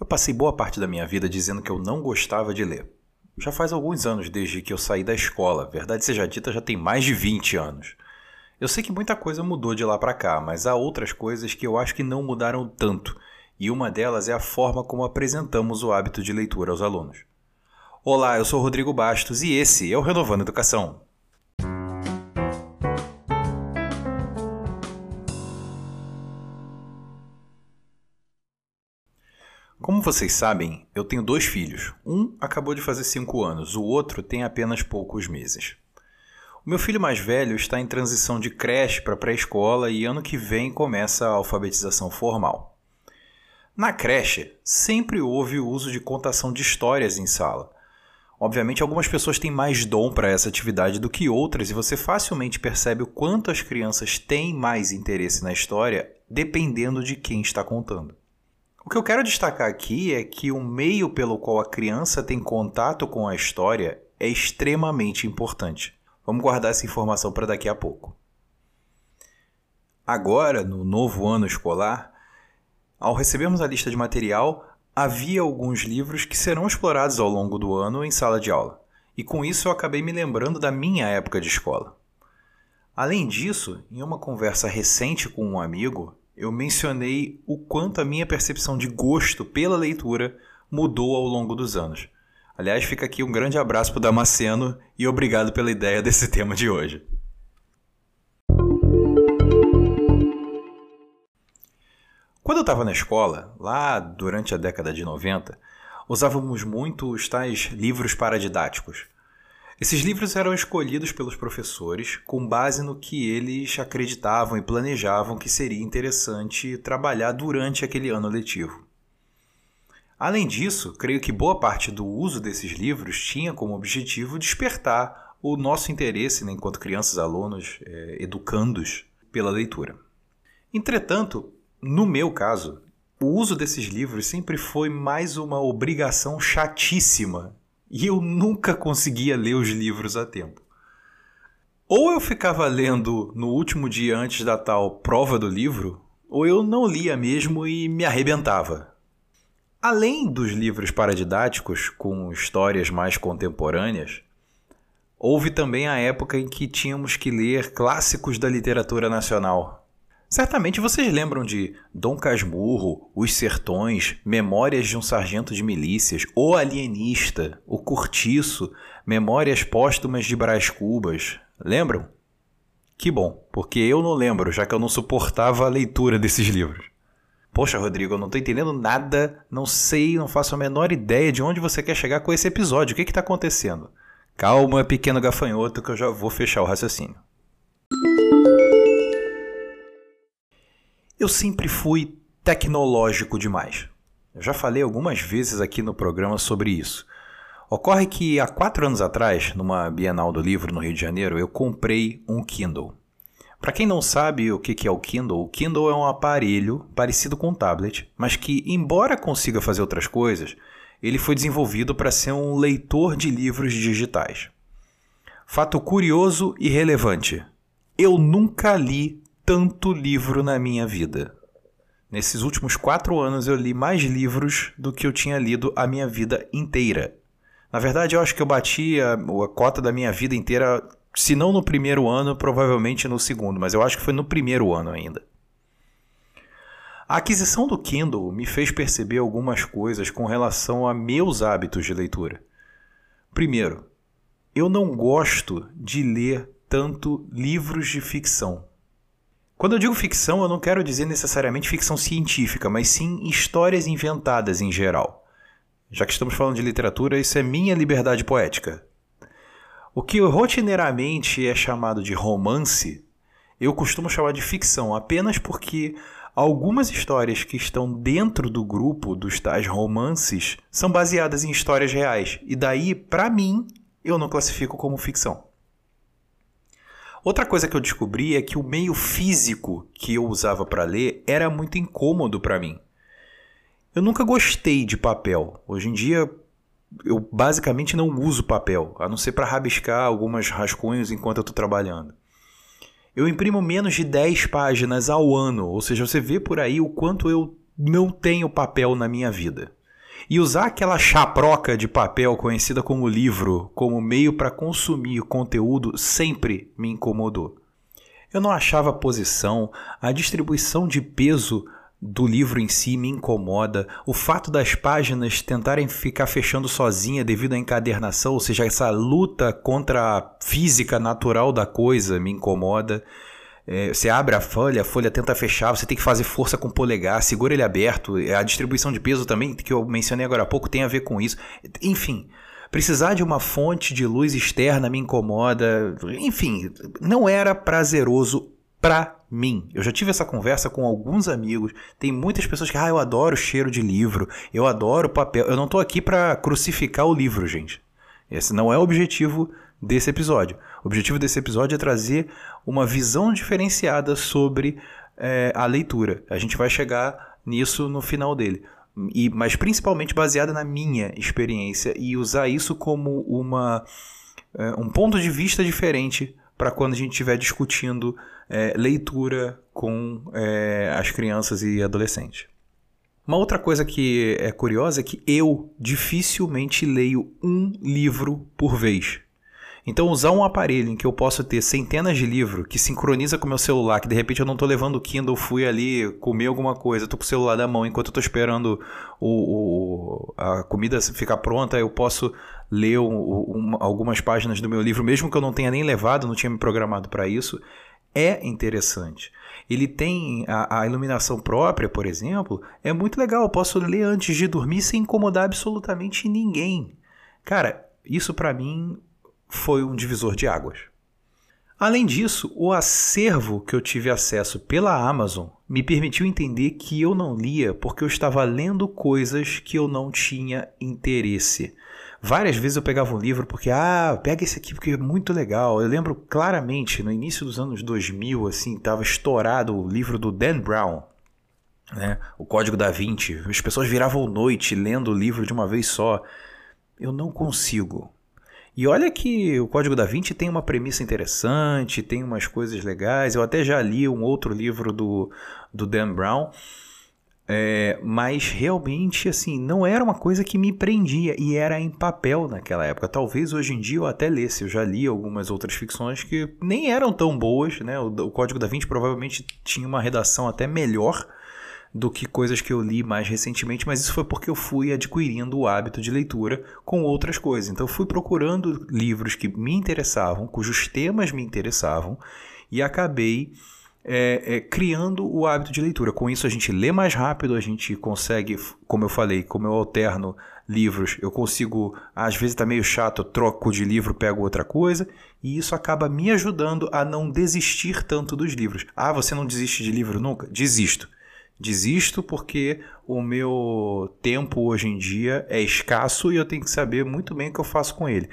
Eu passei boa parte da minha vida dizendo que eu não gostava de ler. Já faz alguns anos desde que eu saí da escola, verdade seja dita, já tem mais de 20 anos. Eu sei que muita coisa mudou de lá para cá, mas há outras coisas que eu acho que não mudaram tanto, e uma delas é a forma como apresentamos o hábito de leitura aos alunos. Olá, eu sou Rodrigo Bastos e esse é o Renovando Educação. Como vocês sabem, eu tenho dois filhos. Um acabou de fazer cinco anos, o outro tem apenas poucos meses. O meu filho mais velho está em transição de creche para pré-escola e ano que vem começa a alfabetização formal. Na creche, sempre houve o uso de contação de histórias em sala. Obviamente, algumas pessoas têm mais dom para essa atividade do que outras, e você facilmente percebe o quanto as crianças têm mais interesse na história dependendo de quem está contando. O que eu quero destacar aqui é que o meio pelo qual a criança tem contato com a história é extremamente importante. Vamos guardar essa informação para daqui a pouco. Agora, no novo ano escolar, ao recebermos a lista de material, havia alguns livros que serão explorados ao longo do ano em sala de aula. E com isso eu acabei me lembrando da minha época de escola. Além disso, em uma conversa recente com um amigo, eu mencionei o quanto a minha percepção de gosto pela leitura mudou ao longo dos anos. Aliás, fica aqui um grande abraço para o Damasceno e obrigado pela ideia desse tema de hoje. Quando eu estava na escola, lá durante a década de 90, usávamos muito os tais livros paradidáticos. Esses livros eram escolhidos pelos professores com base no que eles acreditavam e planejavam que seria interessante trabalhar durante aquele ano letivo. Além disso, creio que boa parte do uso desses livros tinha como objetivo despertar o nosso interesse, né, enquanto crianças, alunos, é, educandos, pela leitura. Entretanto, no meu caso, o uso desses livros sempre foi mais uma obrigação chatíssima e eu nunca conseguia ler os livros a tempo. Ou eu ficava lendo no último dia antes da tal prova do livro, ou eu não lia mesmo e me arrebentava. Além dos livros paradidáticos com histórias mais contemporâneas, houve também a época em que tínhamos que ler clássicos da literatura nacional, Certamente vocês lembram de Dom Casmurro, Os Sertões, Memórias de um Sargento de Milícias, O Alienista, O Curtiço, Memórias Póstumas de Brás Cubas. Lembram? Que bom, porque eu não lembro, já que eu não suportava a leitura desses livros. Poxa, Rodrigo, eu não estou entendendo nada, não sei, não faço a menor ideia de onde você quer chegar com esse episódio. O que está acontecendo? Calma, pequeno gafanhoto, que eu já vou fechar o raciocínio. Eu sempre fui tecnológico demais. Eu já falei algumas vezes aqui no programa sobre isso. Ocorre que há quatro anos atrás, numa Bienal do Livro no Rio de Janeiro, eu comprei um Kindle. Para quem não sabe o que é o Kindle, o Kindle é um aparelho parecido com um tablet, mas que, embora consiga fazer outras coisas, ele foi desenvolvido para ser um leitor de livros digitais. Fato curioso e relevante: eu nunca li tanto livro na minha vida. Nesses últimos quatro anos eu li mais livros do que eu tinha lido a minha vida inteira. Na verdade, eu acho que eu bati a, a cota da minha vida inteira, se não no primeiro ano, provavelmente no segundo, mas eu acho que foi no primeiro ano ainda. A aquisição do Kindle me fez perceber algumas coisas com relação a meus hábitos de leitura. Primeiro, eu não gosto de ler tanto livros de ficção. Quando eu digo ficção, eu não quero dizer necessariamente ficção científica, mas sim histórias inventadas em geral. Já que estamos falando de literatura, isso é minha liberdade poética. O que rotineiramente é chamado de romance, eu costumo chamar de ficção apenas porque algumas histórias que estão dentro do grupo dos tais romances são baseadas em histórias reais, e daí, para mim, eu não classifico como ficção. Outra coisa que eu descobri é que o meio físico que eu usava para ler era muito incômodo para mim. Eu nunca gostei de papel. Hoje em dia eu basicamente não uso papel, a não ser para rabiscar algumas rascunhos enquanto eu estou trabalhando. Eu imprimo menos de 10 páginas ao ano, ou seja, você vê por aí o quanto eu não tenho papel na minha vida. E usar aquela chaproca de papel conhecida como livro como meio para consumir conteúdo sempre me incomodou. Eu não achava a posição, a distribuição de peso do livro em si me incomoda. O fato das páginas tentarem ficar fechando sozinha devido à encadernação, ou seja, essa luta contra a física natural da coisa me incomoda. É, você abre a folha, a folha tenta fechar, você tem que fazer força com o polegar, segura ele aberto. A distribuição de peso também, que eu mencionei agora há pouco, tem a ver com isso. Enfim, precisar de uma fonte de luz externa me incomoda. Enfim, não era prazeroso para mim. Eu já tive essa conversa com alguns amigos. Tem muitas pessoas que, ah, eu adoro o cheiro de livro, eu adoro papel. Eu não tô aqui para crucificar o livro, gente. Esse não é o objetivo desse episódio. O objetivo desse episódio é trazer uma visão diferenciada sobre é, a leitura. A gente vai chegar nisso no final dele. E, mas principalmente baseada na minha experiência e usar isso como uma, é, um ponto de vista diferente para quando a gente estiver discutindo é, leitura com é, as crianças e adolescentes. Uma outra coisa que é curiosa é que eu dificilmente leio um livro por vez. Então, usar um aparelho em que eu posso ter centenas de livros, que sincroniza com o meu celular, que de repente eu não estou levando o Kindle, fui ali comer alguma coisa, estou com o celular na mão, enquanto estou esperando o, o, a comida ficar pronta, eu posso ler um, algumas páginas do meu livro, mesmo que eu não tenha nem levado, não tinha me programado para isso é interessante. Ele tem a, a, iluminação própria, por exemplo, é muito legal. Eu posso ler antes de dormir sem incomodar absolutamente ninguém. Cara, isso para mim foi um divisor de águas. Além disso, o acervo que eu tive acesso pela Amazon me permitiu entender que eu não lia porque eu estava lendo coisas que eu não tinha interesse. Várias vezes eu pegava um livro porque, ah, pega esse aqui porque é muito legal. Eu lembro claramente, no início dos anos 2000, assim, estava estourado o livro do Dan Brown, né? O Código da Vinci. As pessoas viravam noite lendo o livro de uma vez só. Eu não consigo. E olha que o Código da Vinci tem uma premissa interessante, tem umas coisas legais. Eu até já li um outro livro do, do Dan Brown. É, mas realmente, assim, não era uma coisa que me prendia e era em papel naquela época. Talvez hoje em dia eu até lesse. Eu já li algumas outras ficções que nem eram tão boas, né? O, o Código da Vinci provavelmente tinha uma redação até melhor do que coisas que eu li mais recentemente, mas isso foi porque eu fui adquirindo o hábito de leitura com outras coisas. Então eu fui procurando livros que me interessavam, cujos temas me interessavam, e acabei é, é, criando o hábito de leitura. Com isso, a gente lê mais rápido, a gente consegue, como eu falei, como eu alterno livros, eu consigo, às vezes está meio chato, troco de livro, pego outra coisa, e isso acaba me ajudando a não desistir tanto dos livros. Ah, você não desiste de livro nunca? Desisto. Desisto porque o meu tempo hoje em dia é escasso e eu tenho que saber muito bem o que eu faço com ele.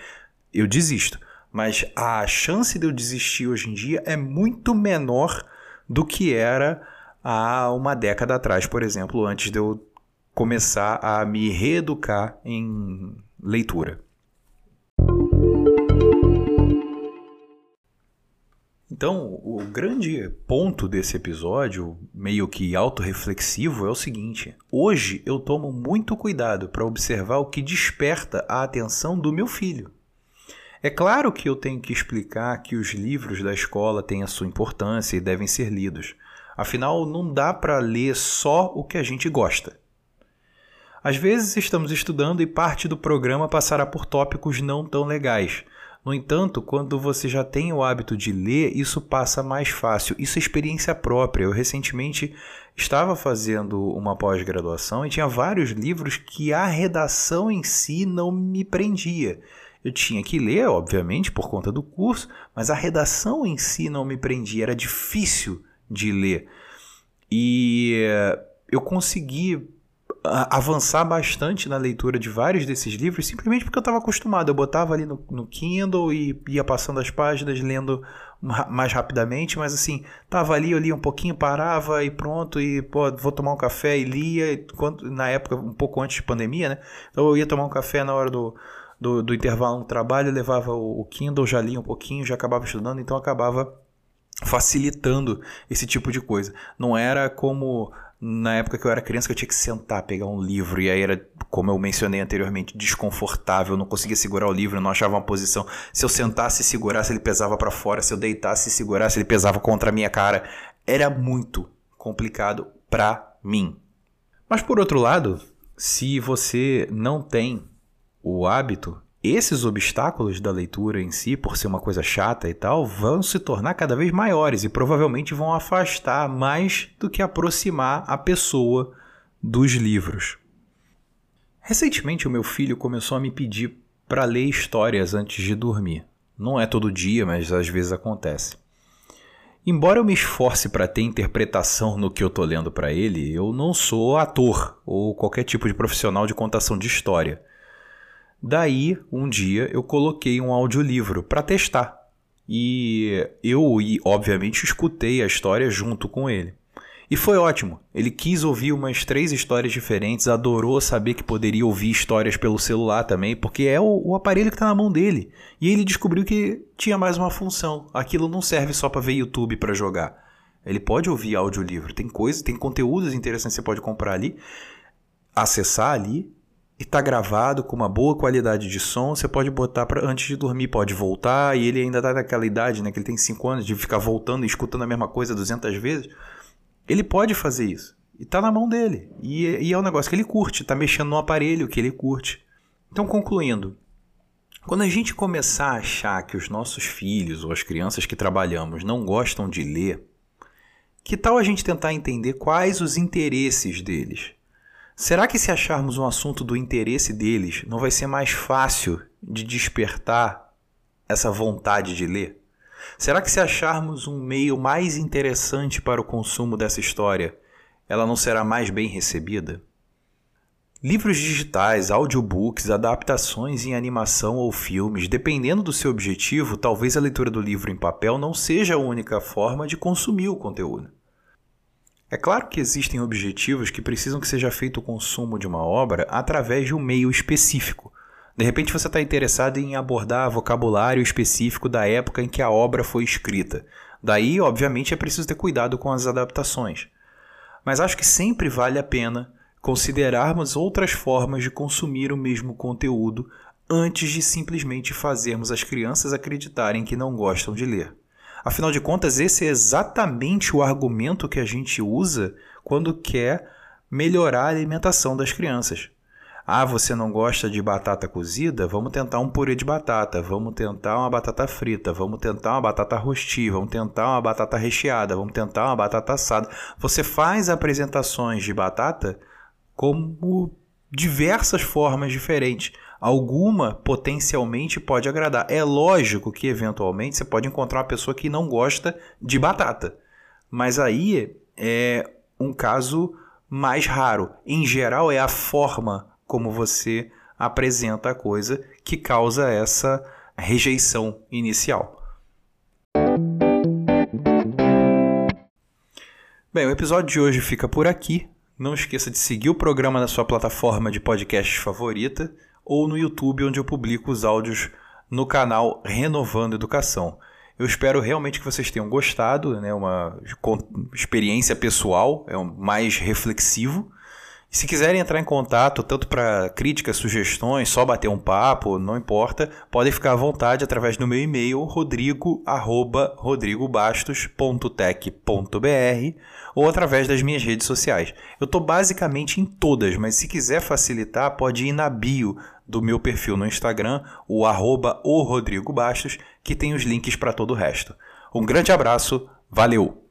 Eu desisto. Mas a chance de eu desistir hoje em dia é muito menor do que era há uma década atrás, por exemplo, antes de eu começar a me reeducar em leitura. Então, o grande ponto desse episódio, meio que autorreflexivo, é o seguinte: hoje eu tomo muito cuidado para observar o que desperta a atenção do meu filho. É claro que eu tenho que explicar que os livros da escola têm a sua importância e devem ser lidos. Afinal, não dá para ler só o que a gente gosta. Às vezes estamos estudando e parte do programa passará por tópicos não tão legais. No entanto, quando você já tem o hábito de ler, isso passa mais fácil. Isso é experiência própria. Eu recentemente estava fazendo uma pós-graduação e tinha vários livros que a redação em si não me prendia. Eu tinha que ler, obviamente, por conta do curso, mas a redação em si não me prendia, era difícil de ler. E eh, eu consegui avançar bastante na leitura de vários desses livros simplesmente porque eu estava acostumado. Eu botava ali no, no, Kindle e ia passando as páginas, lendo mais rapidamente, mas assim, tava ali, eu lia um pouquinho, parava e pronto, e pô, vou tomar um café e lia, quando, na época, um pouco antes de pandemia, né? Então eu ia tomar um café na hora do, do, do intervalo no trabalho, levava o, o Kindle, já lia um pouquinho, já acabava estudando, então acabava facilitando esse tipo de coisa. Não era como na época que eu era criança que eu tinha que sentar, pegar um livro e aí era como eu mencionei anteriormente, desconfortável, não conseguia segurar o livro, não achava uma posição. Se eu sentasse e segurasse, ele pesava para fora, se eu deitasse e segurasse, ele pesava contra a minha cara. Era muito complicado para mim. Mas por outro lado, se você não tem o hábito, esses obstáculos da leitura em si, por ser uma coisa chata e tal, vão se tornar cada vez maiores e provavelmente vão afastar mais do que aproximar a pessoa dos livros. Recentemente, o meu filho começou a me pedir para ler histórias antes de dormir. Não é todo dia, mas às vezes acontece. Embora eu me esforce para ter interpretação no que eu tô lendo para ele, eu não sou ator ou qualquer tipo de profissional de contação de história. Daí, um dia eu coloquei um audiolivro para testar. E eu, e, obviamente, escutei a história junto com ele. E foi ótimo. Ele quis ouvir umas três histórias diferentes, adorou saber que poderia ouvir histórias pelo celular também, porque é o, o aparelho que está na mão dele. E ele descobriu que tinha mais uma função. Aquilo não serve só para ver YouTube para jogar. Ele pode ouvir audiolivro. Tem coisas, tem conteúdos interessantes que você pode comprar ali, acessar ali e tá gravado com uma boa qualidade de som, você pode botar para antes de dormir, pode voltar, e ele ainda tá naquela idade, né, que ele tem 5 anos de ficar voltando e escutando a mesma coisa 200 vezes. Ele pode fazer isso. E tá na mão dele. E, e é um negócio que ele curte, tá mexendo no aparelho que ele curte. Então, concluindo, quando a gente começar a achar que os nossos filhos ou as crianças que trabalhamos não gostam de ler, que tal a gente tentar entender quais os interesses deles? Será que se acharmos um assunto do interesse deles, não vai ser mais fácil de despertar essa vontade de ler? Será que se acharmos um meio mais interessante para o consumo dessa história, ela não será mais bem recebida? Livros digitais, audiobooks, adaptações em animação ou filmes, dependendo do seu objetivo, talvez a leitura do livro em papel não seja a única forma de consumir o conteúdo. É claro que existem objetivos que precisam que seja feito o consumo de uma obra através de um meio específico. De repente você está interessado em abordar vocabulário específico da época em que a obra foi escrita. Daí, obviamente, é preciso ter cuidado com as adaptações. Mas acho que sempre vale a pena considerarmos outras formas de consumir o mesmo conteúdo antes de simplesmente fazermos as crianças acreditarem que não gostam de ler. Afinal de contas, esse é exatamente o argumento que a gente usa quando quer melhorar a alimentação das crianças. Ah, você não gosta de batata cozida? Vamos tentar um purê de batata, vamos tentar uma batata frita, vamos tentar uma batata rosti, vamos tentar uma batata recheada, vamos tentar uma batata assada. Você faz apresentações de batata como diversas formas diferentes alguma potencialmente pode agradar. É lógico que eventualmente você pode encontrar uma pessoa que não gosta de batata, mas aí é um caso mais raro. Em geral, é a forma como você apresenta a coisa que causa essa rejeição inicial. Bem, o episódio de hoje fica por aqui. Não esqueça de seguir o programa na sua plataforma de podcast favorita ou no YouTube, onde eu publico os áudios no canal Renovando Educação. Eu espero realmente que vocês tenham gostado, né? uma experiência pessoal, é um mais reflexivo. Se quiserem entrar em contato, tanto para críticas, sugestões, só bater um papo, não importa, podem ficar à vontade através do meu e-mail rodrigo@rodrigobastos.tech.br ou através das minhas redes sociais. Eu estou basicamente em todas, mas se quiser facilitar, pode ir na bio do meu perfil no Instagram, o arroba o Rodrigo Bastos, que tem os links para todo o resto. Um grande abraço, valeu!